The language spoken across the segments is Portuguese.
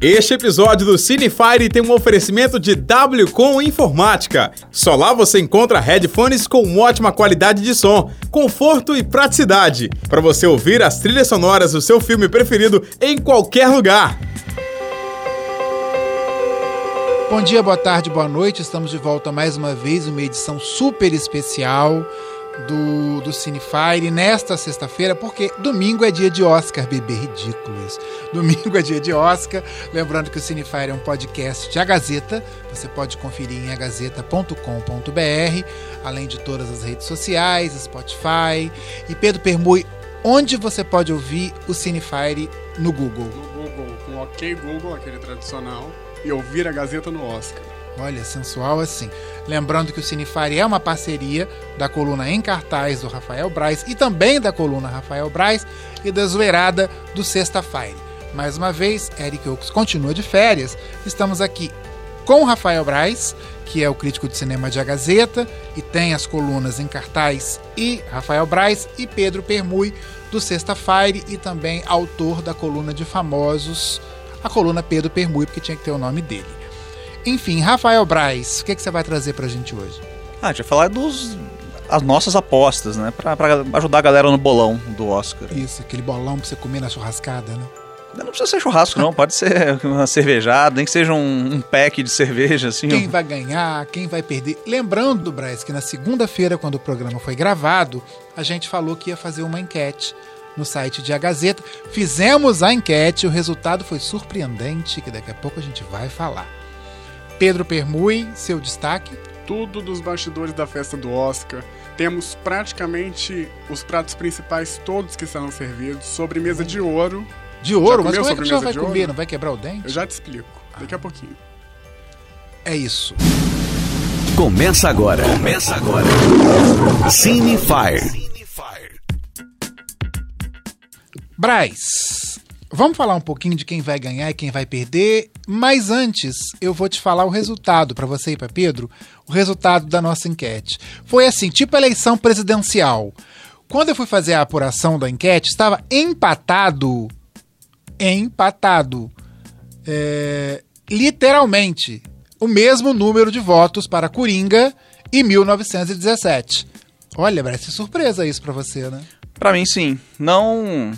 Este episódio do Cinefire tem um oferecimento de WCom Informática. Só lá você encontra headphones com ótima qualidade de som, conforto e praticidade, para você ouvir as trilhas sonoras do seu filme preferido em qualquer lugar. Bom dia, boa tarde, boa noite. Estamos de volta mais uma vez, uma edição super especial do, do Cinefire nesta sexta-feira, porque domingo é dia de Oscar, bebê ridículo isso. Domingo é dia de Oscar. Lembrando que o Cinefire é um podcast de A Gazeta. Você pode conferir em agazeta.com.br, além de todas as redes sociais, Spotify. E Pedro Permui, onde você pode ouvir o Cinefire no Google? No Google, com OK Google, aquele tradicional, e ouvir a Gazeta no Oscar. Olha, sensual assim. Lembrando que o Cinefire é uma parceria da coluna Em Cartaz do Rafael Braz e também da coluna Rafael Braz e da zoeirada do Sexta-feira. Mais uma vez, Eric Oaks continua de férias. Estamos aqui com Rafael Braz, que é o crítico de cinema de A Gazeta e tem as colunas Em Cartaz e Rafael Braz, e Pedro Permui, do Sexta-feira e também autor da coluna de famosos, a coluna Pedro Permui, porque tinha que ter o nome dele. Enfim, Rafael Braz, o que, é que você vai trazer pra gente hoje? Ah, a gente vai falar dos as nossas apostas, né? Pra, pra ajudar a galera no bolão do Oscar. Isso, aquele bolão pra você comer na churrascada, né? Não precisa ser churrasco, não. Pode ser uma cervejada, nem que seja um, um pack de cerveja, assim. Quem vai ganhar, quem vai perder. Lembrando, Braz, que na segunda-feira, quando o programa foi gravado, a gente falou que ia fazer uma enquete no site de A Gazeta. Fizemos a enquete, o resultado foi surpreendente, que daqui a pouco a gente vai falar. Pedro Permui, seu destaque? Tudo dos bastidores da festa do Oscar. Temos praticamente os pratos principais todos que serão servidos, sobremesa de ouro. De ouro? Já Mas como é que você vai comer? ouro? Não vai quebrar o dente? Eu já te explico, daqui a pouquinho. É isso. Começa agora. Começa agora. Cine Fire. Braz, vamos falar um pouquinho de quem vai ganhar e quem vai perder, mas antes eu vou te falar o resultado para você e para Pedro, o resultado da nossa enquete. Foi assim, tipo eleição presidencial. Quando eu fui fazer a apuração da enquete, estava empatado, empatado, é, literalmente, o mesmo número de votos para Coringa e 1917. Olha, que surpresa isso para você, né? Pra mim, sim. Não,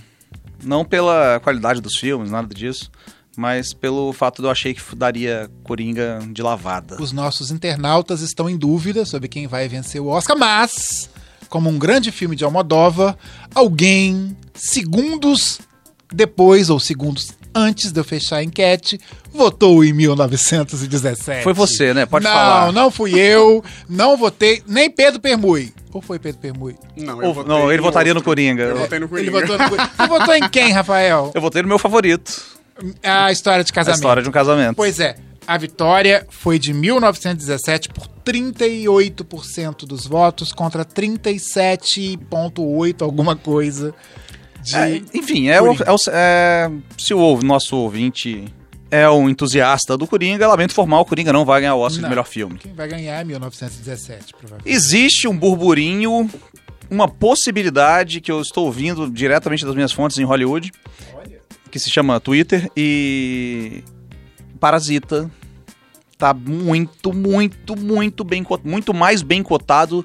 não pela qualidade dos filmes, nada disso. Mas pelo fato de eu achei que daria Coringa de lavada. Os nossos internautas estão em dúvida sobre quem vai vencer o Oscar, mas, como um grande filme de Almodóvar, alguém, segundos depois ou segundos antes de eu fechar a enquete, votou em 1917. Foi você, né? Pode não, falar. Não, fui eu, não votei, nem Pedro Permui. Ou foi Pedro Permui? Não, Ou- votei não, ele no votaria no outro. Coringa. Eu votei no Ele Coringa. votou no Coringa. Você votou em quem, Rafael? Eu votei no meu favorito. A história de A casamento. história de um casamento. Pois é, a vitória foi de 1917 por 38% dos votos contra 37,8% alguma coisa. De... É, enfim, é, o, é o- é- se o nosso ouvinte é um entusiasta do Coringa, lamento formar, o Coringa não vai ganhar o Oscar Não. de melhor filme. Quem vai ganhar é 1917, provavelmente. Existe um burburinho, uma possibilidade que eu estou ouvindo diretamente das minhas fontes em Hollywood, que se chama Twitter, e Parasita tá muito, muito, muito bem muito mais bem cotado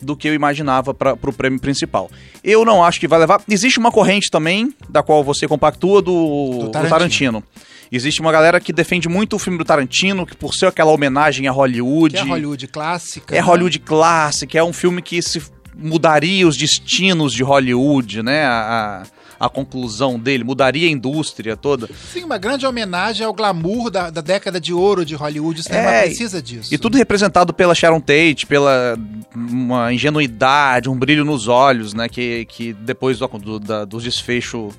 do que eu imaginava para pro prêmio principal. Eu não acho que vai levar. Existe uma corrente também, da qual você compactua, do, Do do Tarantino. Tarantino. Existe uma galera que defende muito o filme do Tarantino, que por ser aquela homenagem a Hollywood. Que é Hollywood clássica. É né? Hollywood clássica, é um filme que se mudaria os destinos de Hollywood, né? A, a, a conclusão dele, mudaria a indústria toda. Sim, uma grande homenagem ao glamour da, da década de ouro de Hollywood. O cinema É, precisa disso. E tudo representado pela Sharon Tate, pela uma ingenuidade, um brilho nos olhos, né? Que, que depois do, do, da- do desfecho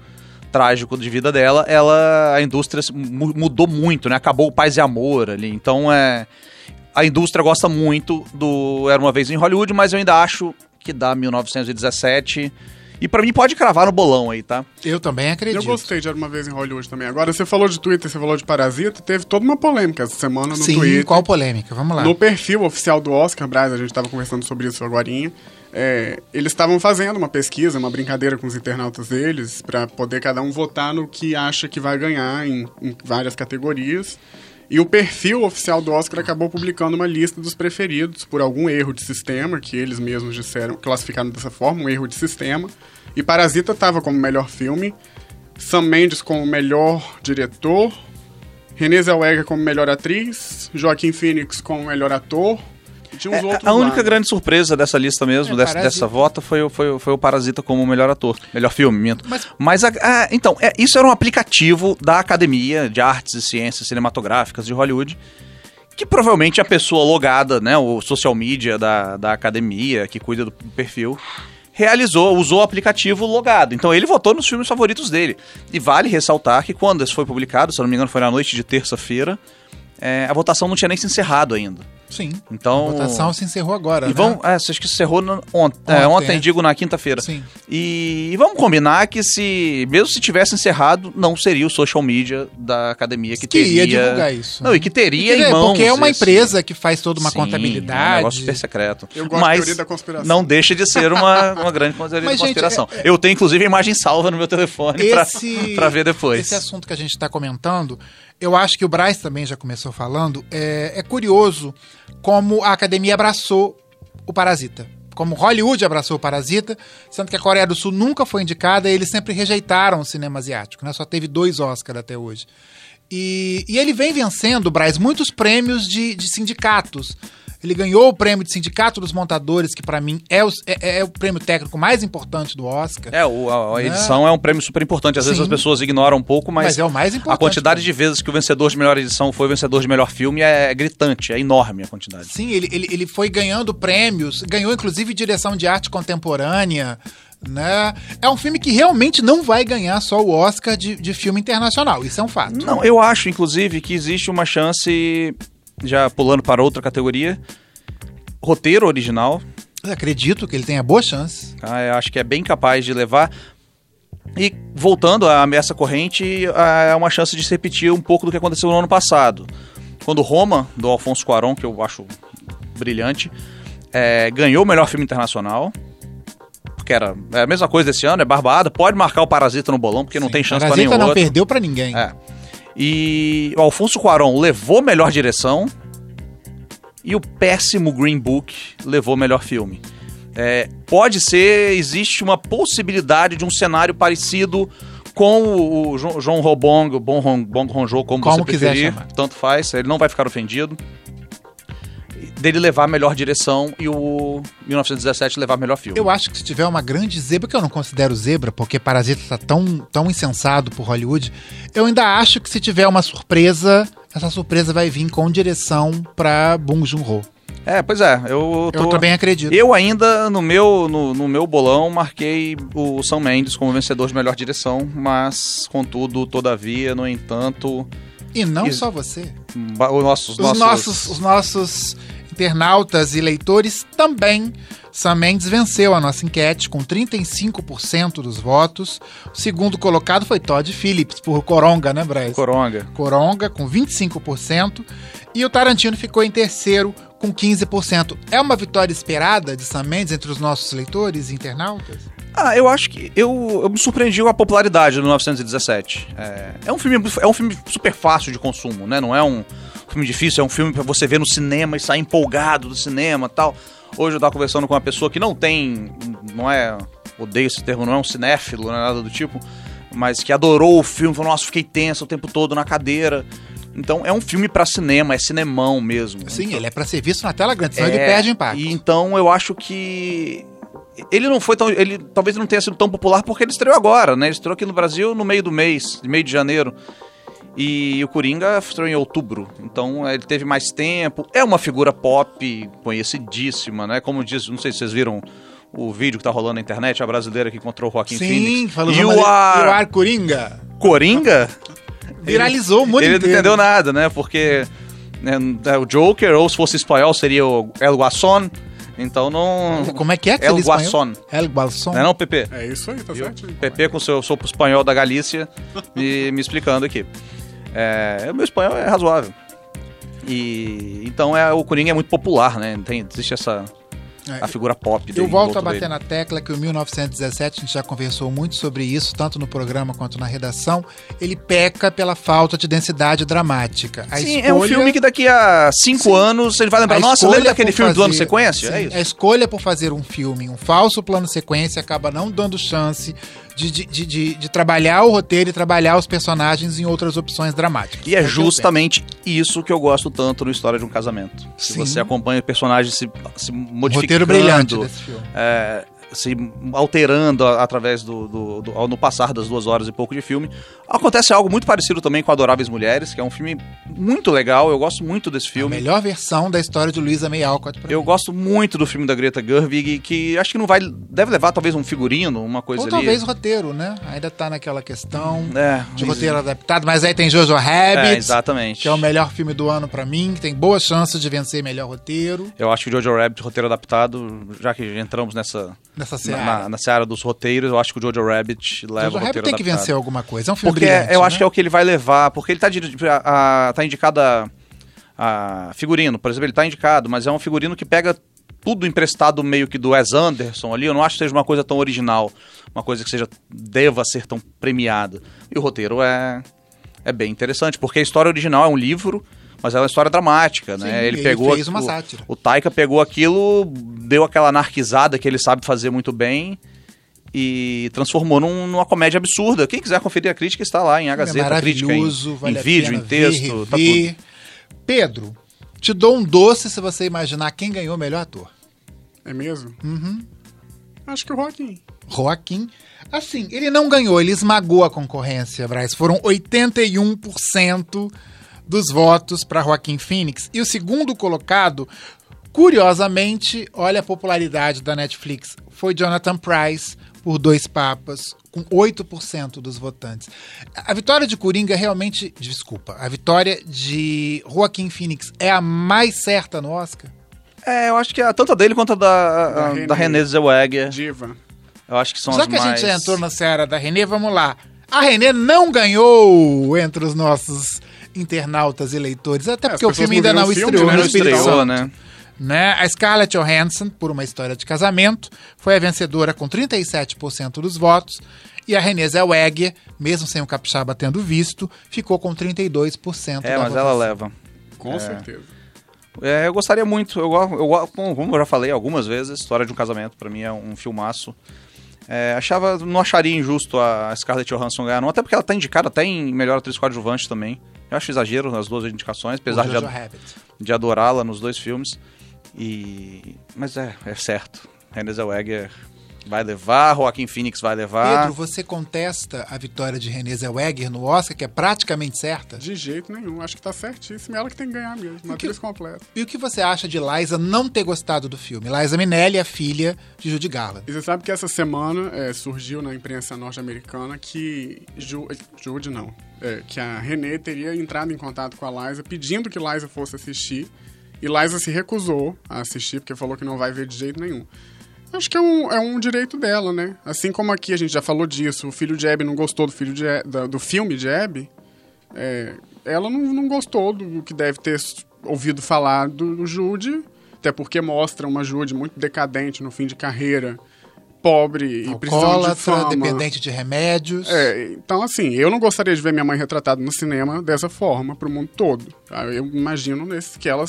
trágico de vida dela, ela a indústria mudou muito, né? Acabou o paz e amor ali. Então é a indústria gosta muito do Era uma vez em Hollywood, mas eu ainda acho que dá 1917 E pra mim pode cravar no bolão aí, tá? Eu também acredito. Eu gostei de Era Uma Vez em Hollywood também. Agora, você falou de Twitter, você falou de Parasita, teve toda uma polêmica essa semana no Sim, Twitter. qual polêmica? Vamos lá. No perfil oficial do Oscar, Braz, a gente tava conversando sobre isso agorinha. é, eles estavam fazendo uma pesquisa, uma brincadeira com os internautas deles, para poder cada um votar no que acha que vai ganhar em, em várias categorias. E o perfil oficial do Oscar acabou publicando uma lista dos preferidos por algum erro de sistema, que eles mesmos disseram, classificaram dessa forma, um erro de sistema. E Parasita estava como melhor filme, Sam Mendes como melhor diretor, Renée Zellweger como melhor atriz, Joaquim Phoenix como melhor ator, tinha uns É, outros a única lá. grande surpresa dessa lista mesmo, É, dessa, Parasita. dessa vota, foi, o- foi, o- foi o Parasita como melhor ator, melhor filme, minto. Mas- Mas, a- a- então, é, isso era um aplicativo da Academia de Artes e Ciências Cinematográficas de Hollywood, que provavelmente a pessoa logada, né, o social media da, da academia, que cuida do perfil, realizou, usou o aplicativo logado. Então ele votou nos filmes favoritos dele. E vale ressaltar que quando isso foi publicado, se eu não me engano foi na noite de terça-feira, é, a votação não tinha nem se encerrado ainda. Sim. Então, A votação se encerrou agora, e né? vão, é, acho que encerrou no- ontem, Ontem, é, ontem é. digo na quinta-feira. Sim. E, e vamos combinar que se, mesmo se tivesse encerrado, não seria o social media da academia que, Que teria. ia divulgar isso. Não, e que teria Porque- em mãos. Porque é uma esse- empresa que faz toda uma Sim, É um contabilidade. negócio super secreto. Eu gosto da Mas teoria da conspiração. não deixa de ser uma, uma grande teoria Mas, de gente, conspiração. é- Eu tenho, inclusive, a imagem salva no meu telefone esse, pra ver depois. Esse assunto que a gente está comentando, eu acho que o Braz também já começou falando. É, é curioso como a academia abraçou o Parasita. Como Hollywood abraçou o Parasita, sendo que a Coreia do Sul nunca foi indicada, e eles sempre rejeitaram o cinema asiático, né? Só teve dois Oscars até hoje. E, e ele vem vencendo, Braz, muitos prêmios de, de sindicatos. Ele ganhou o prêmio de Sindicato dos Montadores, que para mim é o, é- é o prêmio técnico mais importante do Oscar. É, o- a, a edição é um prêmio super importante. Às vezes Sim. as pessoas ignoram um pouco, mas, Mas é o mais a importante quantidade também. de vezes que o vencedor de melhor edição foi o vencedor de melhor filme é gritante, é enorme a quantidade. Sim, ele, ele, ele foi ganhando prêmios, ganhou inclusive direção de arte contemporânea. Né? É um filme que realmente não vai ganhar só o Oscar de, de filme internacional, isso é um fato. Não, eu acho, inclusive, que existe uma chance, já pulando para outra categoria, roteiro original. Eu acredito que ele tenha boa chance. tá? Eu acho que é bem capaz de levar. E voltando à ameaça corrente, é uma chance de se repetir um pouco do que aconteceu no ano passado. Quando Roma, do Alfonso Cuarón, que eu acho brilhante, é, ganhou o melhor filme internacional. Porque era é a mesma coisa desse ano, é barbada. Pode marcar o Parasita no bolão, porque não Sim, tem chance para Parasita nenhum não outro. perdeu pra ninguém. É. E o Alfonso Cuarón levou melhor direção e o péssimo Green Book levou melhor filme. É, pode ser, existe uma possibilidade de um cenário parecido com o, o Jo- João Robong, o Bong Joon-ho, como, Como você preferir, tanto faz, ele não vai ficar ofendido. Dele levar a melhor direção e o 1917 levar melhor filme. Eu acho que se tiver uma grande zebra, que eu não considero zebra, porque Parasita tá tão, tão insensado por Hollywood, eu ainda acho que se tiver uma surpresa, essa surpresa vai vir com direção pra Bong Joon-ho. É, pois é, eu tô... Eu também acredito. Eu ainda, no meu, no, no meu bolão, marquei o Sam Mendes como vencedor de melhor direção, mas, contudo, todavia, no entanto, E não Isso. só você. ba- os nossos... Os nossos, os nossos internautas e leitores também. Sam Mendes venceu a nossa enquete com 35% dos votos. O segundo colocado foi Todd Phillips, por Coronga, né, Braz? Coronga. Coronga, com 25%. E o Tarantino ficou em terceiro, com 15%. É uma vitória esperada de Sam Mendes entre os nossos leitores e internautas? Ah, eu acho que eu, eu me surpreendi com a popularidade do 1917. É, é um filme, é um filme super fácil de consumo, né? Não é um filme difícil, é um filme pra você ver no cinema e sair empolgado do cinema, tal. Hoje eu tava conversando com uma pessoa que não tem, não é, odeio esse termo, não é um cinéfilo, não é nada do tipo, mas que adorou o filme, falou: "Nossa, fiquei tenso o tempo todo na cadeira". Então é um filme pra cinema, é cinemão mesmo. Sim, Então- ele é pra ser visto na tela grande, senão ele é, perde o impacto. E então eu acho que ele não foi tão, ele talvez não tenha sido tão popular porque ele estreou agora, né? Ele estreou aqui no Brasil no meio do mês, meio de janeiro. E o Coringa estreou em outubro, então ele teve mais tempo. É uma figura pop conhecidíssima, né? Como diz, não sei se vocês viram o vídeo que tá rolando na internet, a brasileira que encontrou o Joaquim Sim, Phoenix. falou e o o ar... ar Coringa. Coringa? Viralizou o mundo Ele não entendeu nada, né? Porque né, é o Joker, ou se fosse espanhol, seria o El Guasón. Então não. Como é que é que El? Guasón. El Guasón. Não é não, PP? É isso aí, tá certo? PP com seu sopro espanhol da Galícia me, me explicando aqui. É, o meu espanhol é razoável. E então é, o Coringa é muito popular, né? Tem, existe essa. a figura pop dele. Eu volto a bater dele. na tecla que o 1917, a gente já conversou muito sobre isso, tanto no programa quanto na redação, ele peca pela falta de densidade dramática. A Sim, é um escolha- filme que daqui a cinco anos ele vai lembrar, a nossa, escolha lembra daquele filme do ano fazer- sequência? Sim, é isso. A escolha por fazer um filme, um falso plano sequência, acaba não dando chance de, de, de, de- trabalhar o roteiro e trabalhar os personagens em outras opções dramáticas. E é eu justamente isso que eu gosto tanto no História de um Casamento. Se você acompanha o personagem se, se modificando. Roteiro brilhante desse filme. é, se alterando a- através do, do- do- ao- no passar das duas horas e pouco de filme. Acontece algo muito parecido também com Adoráveis Mulheres, que é um filme muito legal. Eu gosto muito desse A filme. melhor versão da história de Luisa May Alcott. Eu mim. gosto muito do filme da Greta Gerwig, que acho que não vai. Deve levar talvez um figurino, uma coisa Ou ali. talvez roteiro, né? Ainda tá naquela questão É, de mas- roteiro adaptado. Mas aí tem Jojo Rabbit, É, exatamente. que é o melhor filme do ano pra mim, que tem boas chances de vencer melhor roteiro Eu acho que o Jojo Rabbit, roteiro adaptado, já que entramos nessa nessa na, seara. na, na seara dos roteiros, eu acho que o Jojo Rabbit leva Jojo o Rabbit roteiro tem que vencer alguma coisa. É um filme Porque brilhante, eu acho né? que é o que ele vai levar, porque ele tá, a- tá indicado a, a figurino, por exemplo, ele tá indicado, mas é um figurino que pega tudo emprestado meio que do Wes Anderson ali, eu não acho que seja uma coisa tão original, uma coisa que seja deva ser tão premiada. E o roteiro é é bem interessante, porque a história original é um livro, mas ela é uma história dramática, né? Sim, ele ele pegou fez uma o- sátira. O Taika pegou aquilo, deu aquela anarquizada que ele sabe fazer muito bem e transformou num- numa comédia absurda. Quem quiser conferir a crítica está lá em A é Gazeta, crítica em, vale em vídeo, pena em texto, ver, tá. Pedro, te dou um doce se você imaginar quem ganhou o melhor ator. É mesmo? Uhum. Acho que o Joaquim. Joaquim. Assim, ele não ganhou, ele esmagou a concorrência, Braz. Foram 81% dos votos para Joaquim Phoenix. E o segundo colocado, curiosamente, olha a popularidade da Netflix, foi Jonathan Price por Dois Papas, com 8% dos votantes. A vitória de Coringa realmente. Desculpa, a vitória de Joaquim Phoenix é a mais certa no Oscar? É, eu acho que a, tanto a dele quanto a da, Da a- Renée. da Renée Zellweger, Diva. eu acho que são Já as que a mais... gente já entrou na seara da Renê, vamos lá. A Renê não ganhou entre os nossos internautas e leitores, até É, porque o filme ainda não não o estreou filme, no né? Espírito estreou, né? Né? A Scarlett Johansson, por uma história de casamento, foi a vencedora com 37% dos votos. E a Renée Zellweger, mesmo sem o capixaba tendo visto, ficou com 32% É, da mas ela votação. leva. Com certeza. É, eu gostaria muito, eu, eu, como eu já falei algumas vezes, História de um Casamento, pra mim é um filmaço. É, achava, não acharia injusto a Scarlett Johansson ganhar, não, até porque ela tá indicada até em melhor atriz coadjuvante também. Eu acho exagero nas duas indicações, apesar de, ad- de adorá-la nos dois filmes. E mas é, é certo. Renée Zellweger vai levar, Joaquim Phoenix vai levar. Pedro, você contesta a vitória de Renée Zellweger no Oscar, que é praticamente certa? De jeito nenhum. Acho que tá certíssimo. Ela que tem que ganhar mesmo. Uma que- atriz completa. E o que você acha de Liza não ter gostado do filme? Liza Minnelli, a filha de Judy Garland. E você sabe que essa semana é, surgiu na imprensa norte-americana que Ju, Jude não, é, que a Renée teria entrado em contato com a Liza pedindo que Liza fosse assistir e Liza se recusou a assistir porque falou que não vai ver de jeito nenhum. Acho que é um, é um direito dela, né? Assim como aqui a gente já falou disso, o filho de Abby não gostou do, filho de, da- do filme de Abby, é, ela não, não gostou do que deve ter ouvido falar do, do Jude, até porque mostra uma Jude muito decadente no fim de carreira, pobre e precisando de fama. dependente de remédios. É, então assim, eu não gostaria de ver minha mãe retratada no cinema dessa forma pro mundo todo. tá? Eu imagino nesse, que ela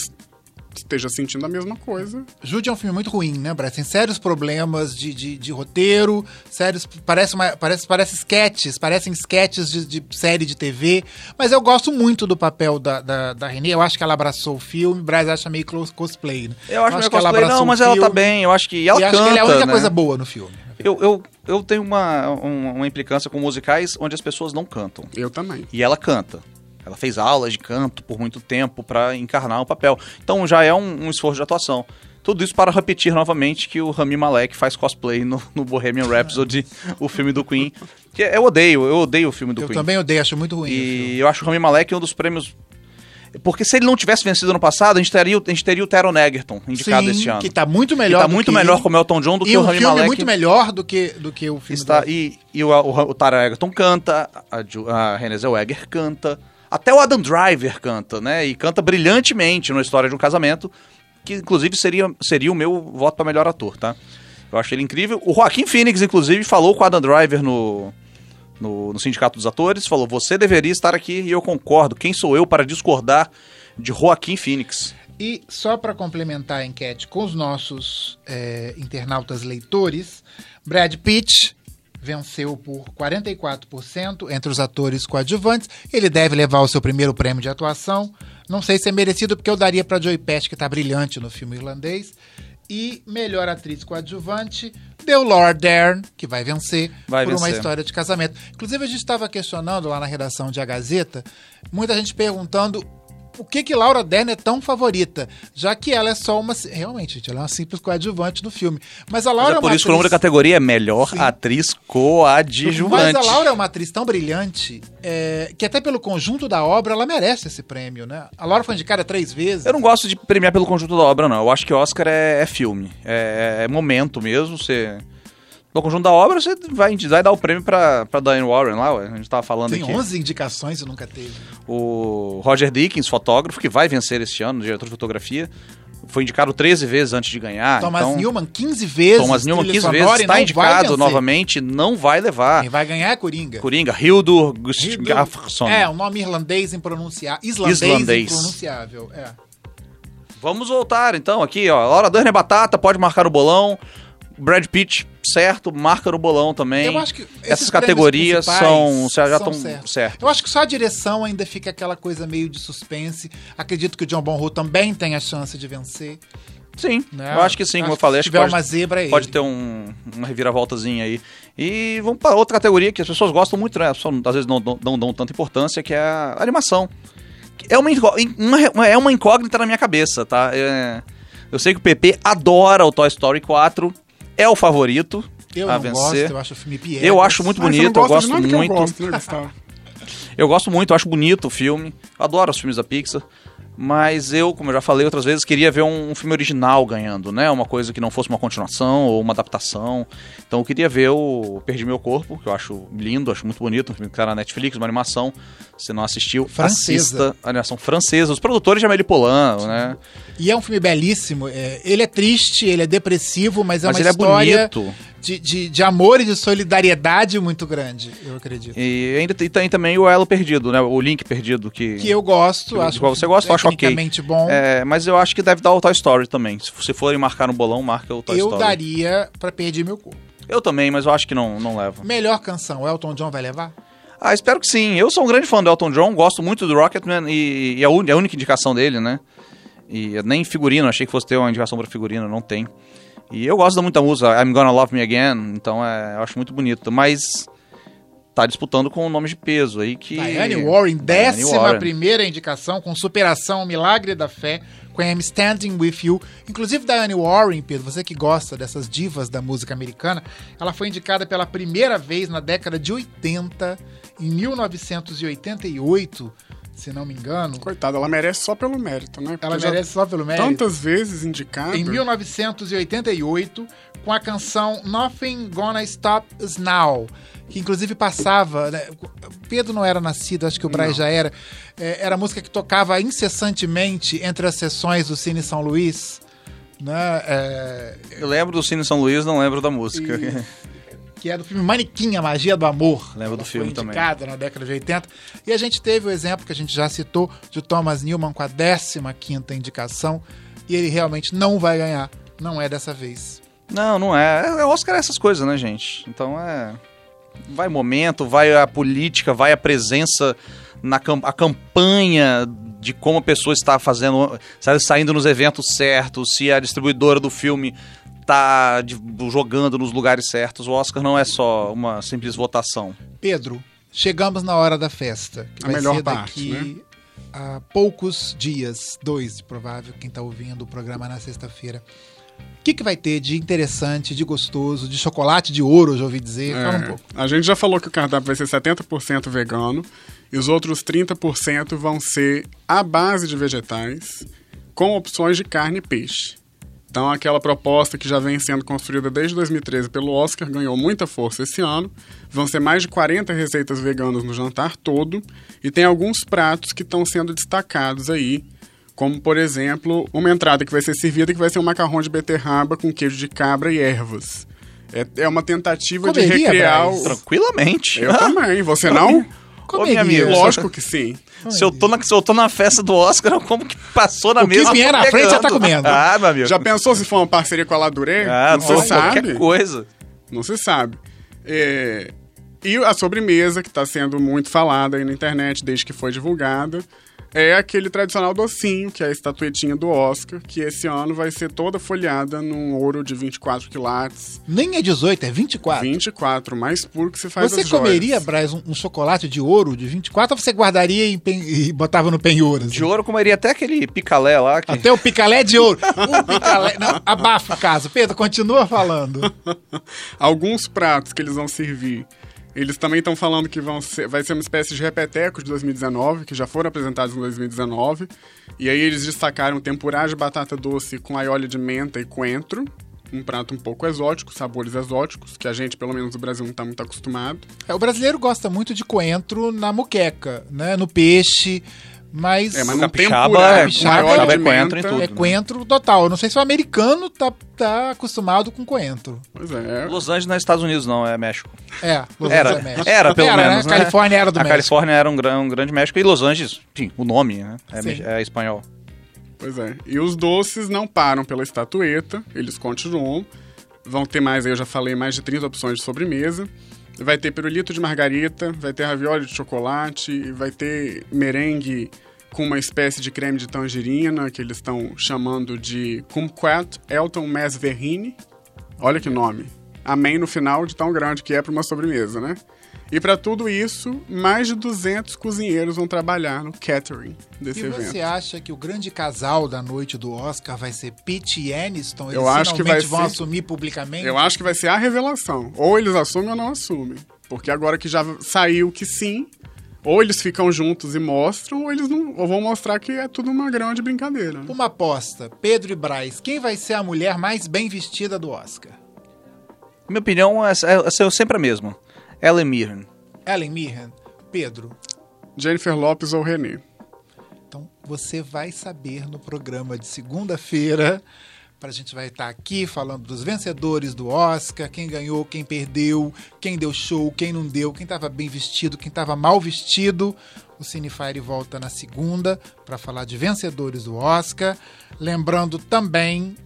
esteja sentindo a mesma coisa. Jude é um filme muito ruim, né, Brad? Tem sérios problemas de, de, de roteiro, sérios. Parece, uma, parece, parece sketches, parecem sketches de, de série de TV. Mas eu gosto muito do papel da, da, da Renée. Eu acho que ela abraçou o filme. O Brad acha meio close- cosplay, né? Eu acho, meio que ela cosplay, abraçou não, o mas ela tá bem, eu acho que e ela e canta, acho que ela é a única né? coisa boa no filme. Eu, eu, eu tenho uma, um- uma implicância com musicais onde as pessoas não cantam. Eu também. E ela canta. Ela fez aulas de canto por muito tempo pra encarnar o papel. Então já é um, um esforço de atuação. Tudo isso para repetir novamente que o Rami Malek faz cosplay no, no Bohemian Rhapsody, o filme do Queen. Que eu odeio, eu odeio o filme do Eu Queen. também odeio, acho muito ruim. o. E eu acho o Rami Malek um dos prêmios. Porque se ele não tivesse vencido ano passado, a gente teria, o- a gente teria o Taron Egerton indicado Sim, este ano. que tá muito Que melhor. tá do muito que melhor ele. como Elton John do e que o Rami filme Malek. muito melhor do que, do que o filme Está, do- e e o, o, o Taron Egerton canta, a, a Renée Zellweger canta, até o Adam Driver canta, né? E canta brilhantemente na história de um casamento, que inclusive seria, seria o meu voto para melhor ator, tá? Eu achei ele incrível. O Joaquim Phoenix, inclusive, falou com o Adam Driver no, no, no Sindicato dos Atores, falou: você deveria estar aqui e eu concordo. Quem sou eu para discordar de Joaquim Phoenix? E só para complementar a enquete com os nossos é, internautas leitores, Brad Pitt venceu por 44% entre os atores coadjuvantes. Ele deve levar o seu primeiro prêmio de atuação. Não sei se é merecido, porque eu daria para Joey Pesci, que está brilhante no filme irlandês. E melhor atriz coadjuvante deu Laura Dern, que vai vencer Vai por uma vencer. história de casamento. Inclusive, a gente estava questionando lá na redação de A Gazeta, muita gente perguntando o que que Laura Dern é tão favorita, já que ela é só uma... Realmente, gente, ela é uma simples coadjuvante no filme. Mas a Mas Laura é é por isso que o nome da categoria é melhor Sim. atriz coadjuvante. mas a Laura é uma atriz tão brilhante é, que até pelo conjunto da obra ela merece esse prêmio, né? A Laura foi indicada três vezes. Eu não gosto de premiar pelo conjunto da obra, não. Eu acho que Oscar é, é filme. É, é momento mesmo. Você. No conjunto da obra, você vai, vai dar o prêmio pra, pra Diane Warren lá, ué. A gente tava falando Tem aqui. 11 indicações e nunca teve. O Roger Dickens, fotógrafo, que vai vencer este ano, diretor de fotografia. Foi indicado 13 vezes antes de ganhar. Thomas então, Newman 15 vezes. Thomas Newman trilha 15 sonora vezes está indicado novamente, não vai levar. Quem vai ganhar é Coringa. Coringa, Hildur Hildur- Gustafsson. É, um nome irlandês impronunciável. Islandês, Islandês. impronunciável. É. Vamos voltar então aqui, ó. Laura Dern é batata, pode marcar o bolão. Brad Pitt, certo, marca no bolão também. Eu acho que essas categorias são já são estão certos. certas. Eu acho que só a direção ainda fica aquela coisa meio de suspense. Acredito que o John Bonhu também tem a chance de vencer. Sim, né? eu acho que sim, como eu falei, Se acho que tiver pode, uma zebra, é pode ele. ter um, uma reviravoltazinha aí. E vamos para outra categoria que as pessoas gostam muito, né? Às vezes não, não, não dão tanta importância, que é a animação. É uma, uma- é uma incógnita na minha cabeça, tá? É- eu sei que o PP adora o Toy Story 4, é o favorito Eu a vencer. gosto, eu acho o filme. Eu acho muito Ah, bonito, eu gosto que muito. Eu gosto, né, Gustavo? Eu gosto muito, eu acho bonito o filme. Adoro os filmes da Pixar. Mas eu, como eu já falei outras vezes, queria ver um, um filme original ganhando, né? Uma coisa que não fosse uma continuação ou uma adaptação. Então eu queria ver o Perdi Meu Corpo, que eu acho lindo, acho muito bonito. Um filme que tá na Netflix, uma animação. Se não assistiu, Francesa. assista. Animação francesa. Os produtores de Amélie Poulain, né? E é um filme belíssimo. é, ele é triste, ele é depressivo, mas é Mas uma ele é história bonito. de, de, de amor e de solidariedade muito grande, eu acredito. E ainda tem, tem também o Elo Perdido, né? O Link Perdido, que... Que eu gosto, Que- acho um você gosta, eu acho tecnicamente bom. É, mas eu acho que deve dar o Toy Story também. Se você forem marcar no bolão, marca o Toy eu Story. daria pra perder meu corpo. Eu também, mas eu acho que não, não leva. Melhor canção, Elton John vai levar? Ah, espero que sim. Eu sou um grande fã do Elton John, gosto muito do Rocketman e, e a, un- a única indicação dele, né? E nem figurino, achei que fosse ter uma indicação pra figurino, não tem. E eu gosto muito da música I'm Gonna Love Me Again, então é, eu acho muito bonito. Mas tá disputando com nomes de peso aí que. Diane Warren, Diane décima Warren. primeira indicação, com superação, milagre da fé, com I'm Standing With You. Inclusive, Diane Warren, Pedro, você que gosta dessas divas da música americana, ela foi indicada pela primeira vez na década de 80, em 1988, se não me engano. Coitada, ela merece só pelo mérito, né? Porque Ela merece só pelo mérito. Tantas vezes indicada. Em 1988, com a canção Nothing Gonna Stop Us Now, que inclusive passava. né, Pedro não era nascido, acho que o Braz já era. É, era a música que tocava incessantemente entre as sessões do Cine São Luís. Né, é, Eu lembro do Cine São Luís, não lembro da música. que é do filme Manequim, A Magia do Amor. Lembro do filme foi também. indicada na década de 80. E a gente teve o exemplo que a gente já citou de Thomas Newman com a 15ª indicação. E ele realmente não vai ganhar. Não é dessa vez. Não, não é. É Oscar é essas coisas, né, gente? Então é. Vai momento, vai a política, vai a presença na cam- a campanha de como a pessoa está fazendo, sabe, saindo nos eventos certos, se a distribuidora do filme tá de- jogando nos lugares certos. O Oscar não é só uma simples votação. Pedro, chegamos na hora da festa. Que A vai melhor ser parte, né? daqui a poucos dias, dois, de provável, quem tá ouvindo o programa na sexta-feira. O que, que vai ter de interessante, de gostoso, de chocolate de ouro, eu já ouvi dizer? Fala um É, pouco. A gente já falou que o cardápio vai ser 70% vegano e os outros 30% vão ser à base de vegetais, com opções de carne e peixe. Então, aquela proposta que já vem sendo construída desde 2013 pelo Oscar ganhou muita força esse ano. Vão ser mais de 40 receitas veganas no jantar todo e tem alguns pratos que estão sendo destacados aí, Como, por exemplo, uma entrada que vai ser servida que vai ser um macarrão de beterraba com queijo de cabra e ervas. É, é uma tentativa de Comeria, recriar Braz? o... Tranquilamente. Eu também, você não? Ô, minha amiga, Lógico que sim. Se eu, tô na, se eu tô na festa do Oscar, como que passou na O que mesa? vier na frente, você tá comendo. Ah, meu amigo. Já pensou se for uma parceria com a Laduré? Ah, não se sabe. qualquer coisa. Não se sabe. É, E a sobremesa, que está sendo muito falada aí na internet desde que foi divulgada, é aquele tradicional docinho, que é a estatuetinha do Oscar, que esse ano vai ser toda folheada num ouro de 24 quilates. Nem é 18, é 24. 24, mais puro que se faz Você as joias. comeria, Braz, um, um chocolate de ouro de 24 ou você guardaria e, pen- e botava no penhor? assim? De ouro comeria até aquele picalé lá. Que... Até o picalé de ouro. O picalé. Não, abafa o caso. Pedro, continua falando. Alguns pratos que eles vão servir, eles também estão falando que vão ser, vai ser uma espécie de repeteco de 2019, que já foram apresentados em 2019. E aí eles destacaram tempurá de batata doce com aioli de menta e coentro. Um prato um pouco exótico, sabores exóticos, que a gente, pelo menos no Brasil, não está muito acostumado. É, o brasileiro gosta muito de coentro na muqueca, né? No peixe. Mas É, mas não Capixaba é- com capixaba aioli é de coentro em tudo. é coentro total. Eu não sei se o americano tá, tá acostumado com coentro. Pois é. Los Angeles não é Estados Unidos, não, é México. É, Los Era, Angeles é México. era pelo né? menos. né? Califórnia era do A México. Califórnia era um, gran- um grande México e Los Angeles, enfim, o nome, né? É, é espanhol. Pois é. E os doces não param pela estatueta, eles continuam. Vão ter mais, aí eu já falei, mais de 30 opções de sobremesa. Vai ter pirulito de margarita, vai ter ravioli de chocolate, vai ter merengue com uma espécie de creme de tangerina, que eles estão chamando de Kumquat Elton Mas Verrine. Olha que nome. Amém no final de tão grande que é para uma sobremesa, né? E para tudo isso, mais de 200 cozinheiros vão trabalhar no catering desse E evento. você acha que o grande casal da noite do Oscar vai ser Pete e Aniston? Eles Eu acho que finalmente vai vão ser- assumir publicamente? Eu acho que vai ser a revelação. Ou eles assumem ou não assumem. Porque agora que já saiu que sim, ou eles ficam juntos e mostram, ou eles não. Ou vão mostrar que é tudo uma grande brincadeira. né? Uma aposta, Pedro e Braz, quem vai ser a mulher mais bem vestida do Oscar? Minha opinião é, é, é sempre a mesma. Ellen Mirren. Ellen Mirren? Pedro? Jennifer Lopes ou René. Então você vai saber no programa de segunda-feira. A gente vai estar aqui falando dos vencedores do Oscar, quem ganhou, quem perdeu, quem deu show, quem não deu, quem estava bem vestido, quem estava mal vestido. O Cinefire volta na segunda para falar de vencedores do Oscar. Lembrando também,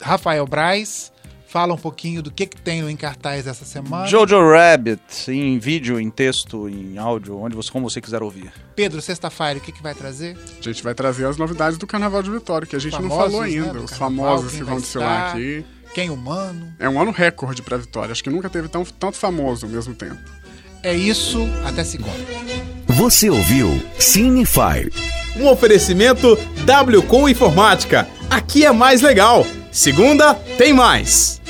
Rafael Braz, fala um pouquinho do que, que tem no em cartaz essa semana. Jojo Rabbit, em vídeo, em texto, em áudio, onde você, como você quiser ouvir. Pedro, sexta-feira, o que, que vai trazer? A gente vai trazer as novidades do Carnaval de Vitória, que a gente não Famosos, falou né, ainda. do Os carnaval, famosos quem que vão desfilar aqui. Quem humano? É um ano recorde pra Vitória. Acho que nunca teve tão, tanto famoso ao mesmo tempo. É isso, até segunda. Você ouviu Cinefire. Um oferecimento W com Informática. Aqui é mais legal. Segunda tem mais.